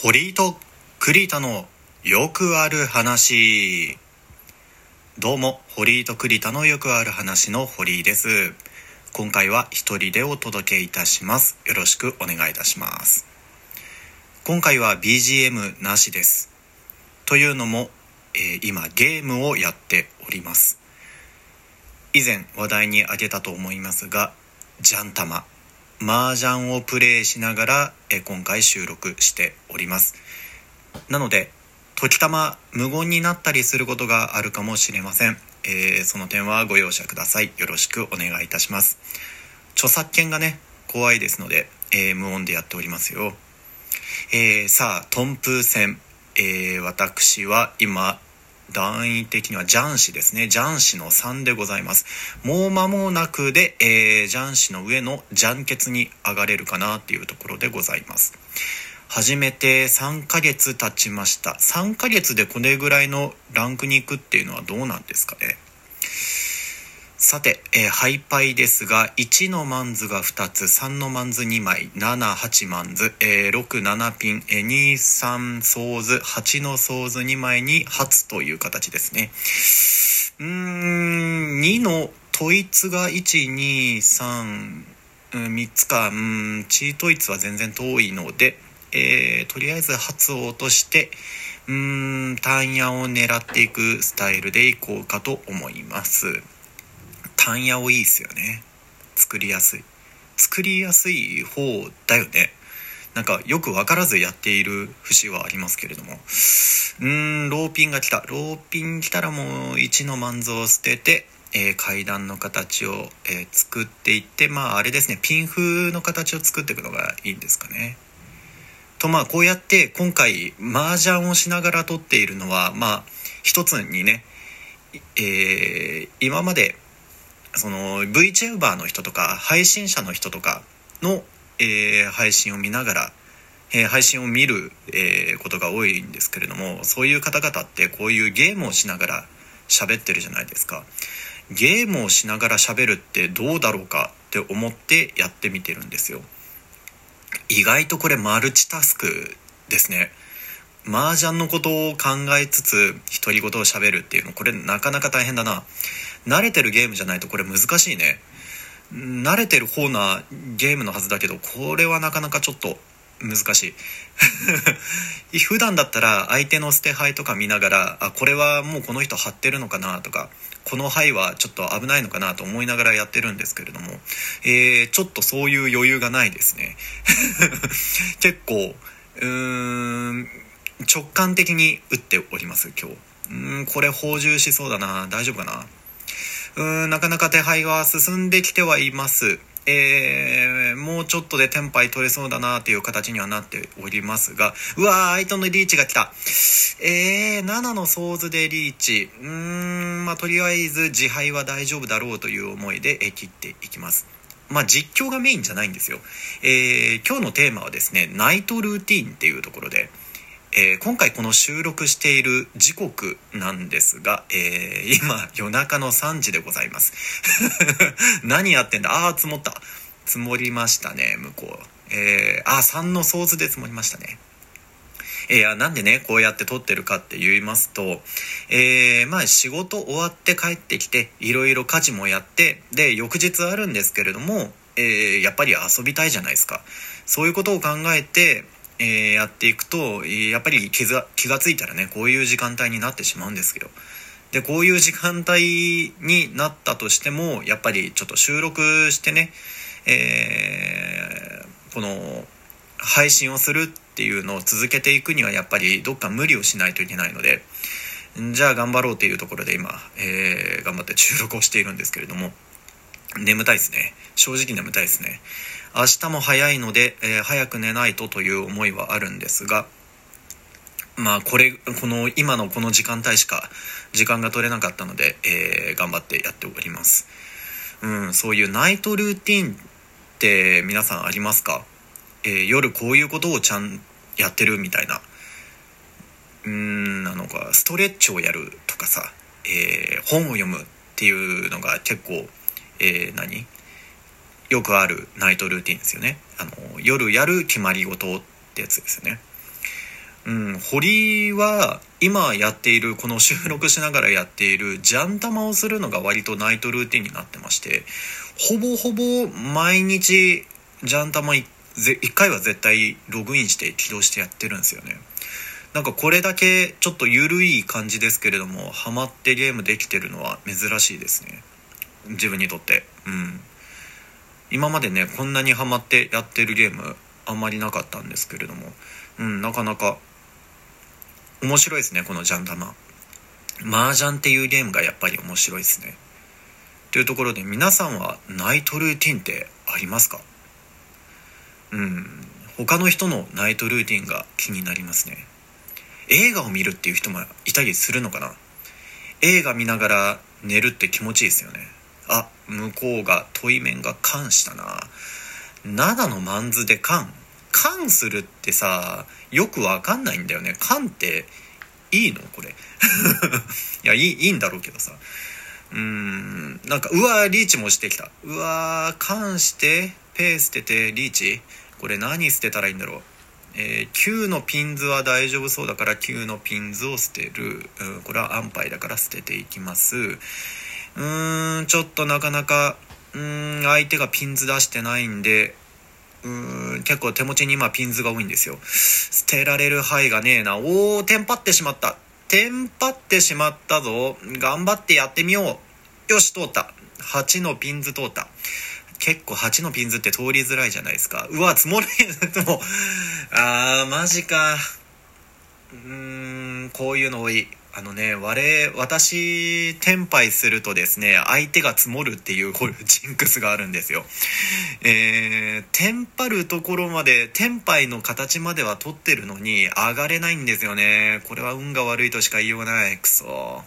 堀井と栗田のよくある話。どうも堀井と栗田のよくある話の堀井です。今回は一人でお届けいたします。よろしくお願いいたします。今回は BGM なしです。というのも、えー今ゲームをやっております。以前話題に挙げたと思いますがジャンタマ。麻雀をプレイしながらえ今回収録しております。なので時たま無言になったりすることがあるかもしれません、えーその点はご容赦ください。よろしくお願いいたします。著作権がね怖いですので、えー無音でやっておりますよ。えーさあトンプー戦、え私は今段位的にはジャン氏ですね。ジャン氏の3でございます。もう間もなくで、えージャン氏の上のジャンケツに上がれるかなっていうところでございます。始めて3ヶ月経ちました。3ヶ月でこれぐらいのランクに行くっていうのはどうなんですかね？さて、えー配牌ですが1のマンズが2つ3のマンズ2枚78マンズ、えー67ピン、えー23ソーズ8のソーズ2枚に發という形ですね。うーん2の統一が123 3つかうんチートイツは全然遠いので、えーとりあえず初を落としてうーん単野を狙っていくスタイルでいこうかと思います。単野をいいっすよね。作りやすい。作りやすい方だよね。なんかよく分からずやっている節はありますけれども。うーんローピンが来た。ローピン来たらもう1のマンズを捨てて、えー階段の形を、えー作っていってまああれですね。ピン風の形を作っていくのがいいんですかね。とまあこうやって今回麻雀をしながら撮っているのはまあ一つにね、えー今までその VTuber の人とか配信者の人とかの、えー配信を見ながら、えー配信を見る、えーことが多いんですけれどもそういう方々ってこういうゲームをしながら喋ってるじゃないですか。ゲームをしながら喋るってどうだろうかって思ってやってみてるんですよ。意外とこれマルチタスクですね。麻雀のことを考えつつ独り言を喋るっていうのこれなかなか大変だな。慣れてるゲームじゃないとこれ難しいね。慣れてる方なゲームのはずだけどこれはなかなかちょっと難しい。普段だったら相手の捨て牌とか見ながらあこれはもうこの人張ってるのかなとかこの牌はちょっと危ないのかなと思いながらやってるんですけれども、えーちょっとそういう余裕がないですね。結構うーん直感的に打っております今日。うーんこれ補充しそうだな。大丈夫かな？うーんなかなか手配は進んできてはいます。えーもうちょっとでテンパイ取れそうだなっていう形にはなっておりますが。うわー相手のリーチが来た。えー、7のソーズでリーチ。うーんまあとりあえず自敗は大丈夫だろうという思いでえ切っていきます。まあ実況がメインじゃないんですよ。えー今日のテーマはですねナイトルーティーンっていうところで。えー今回この収録している時刻なんですが、えー今夜中の3時でございます。何やってんだ？ああ積もった。積もりましたね向こう。えー、あ3のソーズで積もりましたね。えー、なんでねこうやって撮ってるかって言いますと、えーまあ仕事終わって帰ってきていろいろ家事もやってで翌日あるんですけれども、えーやっぱり遊びたいじゃないですか。そういうことを考えて、えーやっていくとやっぱり気が気がついたらねこういう時間帯になってしまうんですけどでこういう時間帯になったとしてもやっぱりちょっと収録してね、えーこの配信をするっていうのを続けていくにはやっぱりどっか無理をしないといけないのでじゃあ頑張ろうっていうところで今、えー頑張って収録をしているんですけれども眠たいですね。正直眠たいですね。明日も早いので、えー早く寝ないとという思いはあるんですがまあこれこの今のこの時間帯しか時間が取れなかったので、えー頑張ってやっております。うんそういうナイトルーティンって皆さんありますか、えー夜こういうことをちゃんやってるみたいな。うんなのかストレッチをやるとかさ、えー本を読むっていうのが結構、えー何？よくあるナイトルーティンですよね。あの夜やる決まり事ってやつですよね。うん、堀は今やっているこの収録しながらやっているジャン玉をするのが割とナイトルーティンになってましてほぼほぼ毎日ジャン玉1回は絶対ログインして起動してやってるんですよね。なんかこれだけちょっと緩い感じですけれどもハマってゲームできてるのは珍しいですね。自分にとって。うん。今までねこんなにハマってやってるゲームあんまりなかったんですけれども。うんなかなか面白いですねこのジャン玉麻雀っていうゲームがやっぱり面白いですね。というところで皆さんはナイトルーティンってありますか？うん他の人のナイトルーティンが気になりますね。映画を見るっていう人もいたりするのかな？映画見ながら寝るって気持ちいいですよね。あ向こうが問い面が缶したな。灘のマンズで缶缶するってさよくわかんないんだよね。缶っていいの？これ。いやいいいいんだろうけどさ。うーんなんかうわーリーチもしてきた。うわー缶してペー捨ててリーチ？これ何捨てたらいいんだろう？えー、9のピンズは大丈夫そうだから9のピンズを捨てる、うん、これは安牌だから捨てていきます。うーんちょっとなかなかうーん相手がピンズ出してないんでうーん結構手持ちに今ピンズが多いんですよ。捨てられる範囲がねえな。おーテンパってしまった。テンパってしまったぞ。頑張ってやってみよう。よし通った。8のピンズ通った。結構8のピンズって通りづらいじゃないですか。うわ積もる。もうあーマジか。うーんこういうの多い。あのね我私テンパイするとですね相手が積もるっていうこういうジンクスがあるんですよ。えー、テンパるところまでテンパイの形までは取ってるのに上がれないんですよね。これは運が悪いとしか言いようがない。クソ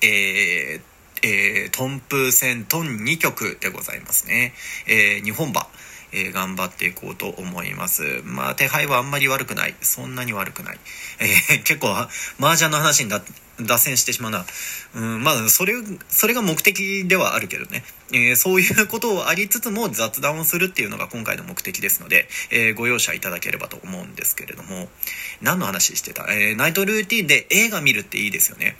えー、えー、トンプー戦トン2曲でございますね。えー、日本馬、えー、頑張っていこうと思います。まあ、手配はあんまり悪くない。そんなに悪くない。えー、結構、麻雀の話に脱線してしまうな。うん、まあ、それ、それが目的ではあるけどね。えー、そういうことをありつつも雑談をするっていうのが今回の目的ですので、えー、ご容赦いただければと思うんですけれども、何の話してた？えー、ナイトルーティンで映画見るっていいですよね。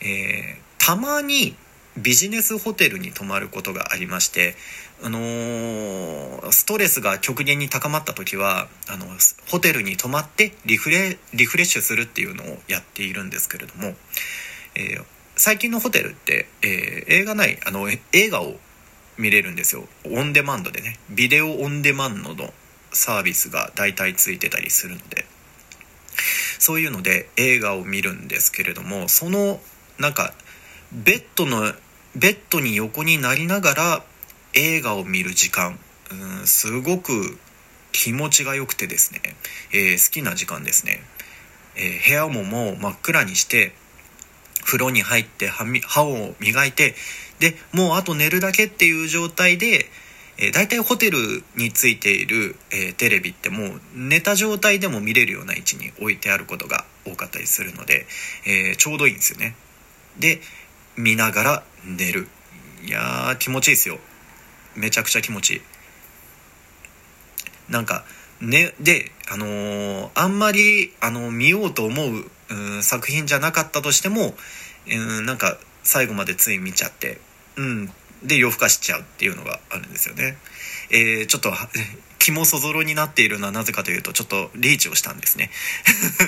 えー、たまにビジネスホテルに泊まることがありまして、あのーストレスが極限に高まった時はあのホテルに泊まってリフレリフレッシュするっていうのをやっているんですけれども、えー最近のホテルって、えー映画内あの映画を見れるんですよ。オンデマンドでね。ビデオオンデマンドのサービスが大体ついてたりするので。そういうので映画を見るんですけれどもそのなんかベッドのベッドに横になりながら映画を見る時間。うんすごく気持ちが良くてですね、えー好きな時間ですね、えー部屋ももう真っ暗にして風呂に入って歯を磨いてでもうあと寝るだけっていう状態で、えー、大体ホテルについている、えーテレビってもう寝た状態でも見れるような位置に置いてあることが多かったりするので、えーちょうどいいんですよね。で見ながら寝る。いやー気持ちいいですよ。めちゃくちゃ気持ちいい。なんかねであのーあんまり、あの見ようと思うう作品じゃなかったとしてもうんなんか最後までつい見ちゃってうんで夜更かしちゃうっていうのがあるんですよね。えーちょっとは気もそぞろになっているのはなぜかというとちょっとリーチをしたんですね。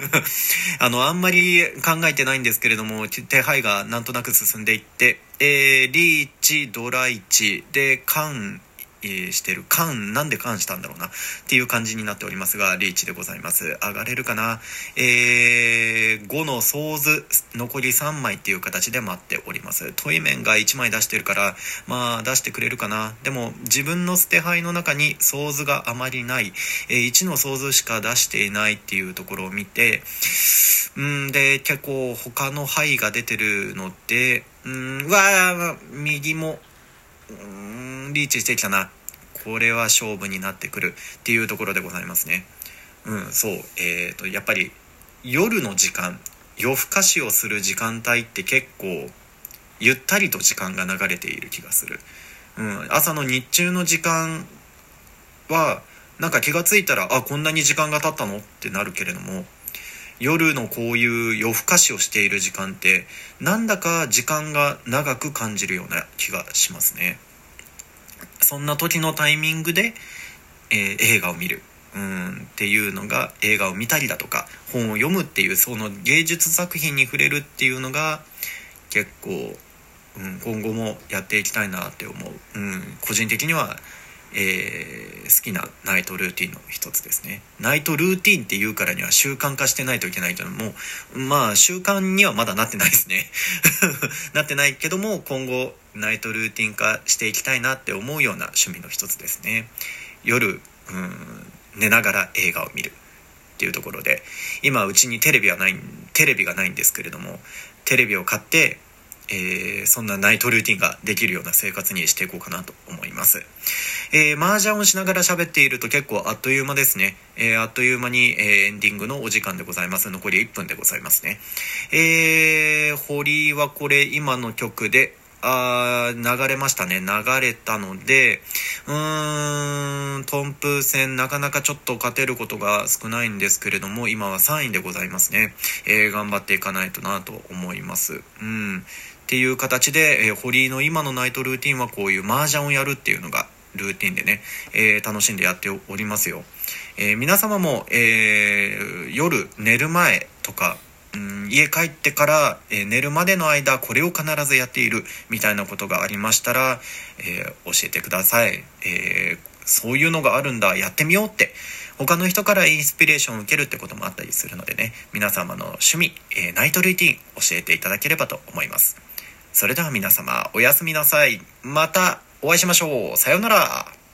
あのあんまり考えてないんですけれども手配がなんとなく進んでいって、えーリーチドライチでカンしてる。缶なんで缶したんだろうな。っていう感じになっておりますがリーチでございます。上がれるかな？えー5のソーズ残り3枚っていう形で待っております。トイメンが1枚出してるからまあ出してくれるかな？でも自分の捨て牌の中にソーズがあまりない、えー1のソーズしか出していないっていうところを見てうんで結構他の牌が出てるのでうんわー右もうーんリーチしてきたな。これは勝負になってくるっていうところでございますね。うんそう。えー、とやっぱり夜の時間夜更かしをする時間帯って結構ゆったりと時間が流れている気がする、うん、朝の日中の時間はなんか気がついたらあこんなに時間が経ったの？ってなるけれども夜のこういう夜更かしをしている時間ってなんだか時間が長く感じるような気がしますね。そんな時のタイミングで、えー、映画を見る。うんっていうのが映画を見たりだとか本を読むっていうその芸術作品に触れるっていうのが結構、うん、今後もやっていきたいなって思う、うん、個人的にはえー、好きなナイトルーティンの一つですね。ナイトルーティンっていうからには習慣化してないといけないというのもまあ習慣にはまだなってないですね。なってないけども今後ナイトルーティン化していきたいなって思うような趣味の一つですね。夜うん寝ながら映画を見るっていうところで今うちにテレビはないテレビがないんですけれどもテレビを買ってえー、そんなナイトルーティンができるような生活にしていこうかなと思います。えー、麻雀をしながら喋っていると結構あっという間ですね。えー、あっという間に、え、エンディングのお時間でございます。残り1分でございますね。えー、堀はこれ今の曲で、あ流れましたね。流れたので、うーん、トンプ戦なかなかちょっと勝てることが少ないんですけれども、今は3位でございますね。えー、頑張っていかないとなと思います。うん。っていう形で、えー、堀井の今のナイトルーティンはこういう麻雀をやるっていうのがルーティンでね、えー、楽しんでやっておりますよ。え、皆様も、えー、夜寝る前とか、うん、家帰ってから、え寝るまでの間これを必ずやっているみたいなことがありましたら、え教えてください、えそういうのがあるんだやってみようって。他の人からインスピレーションを受けるってこともあったりするのでね。皆様の趣味、えナイトルーティン教えていただければと思います。それでは皆様おやすみなさい。またお会いしましょう。さようなら。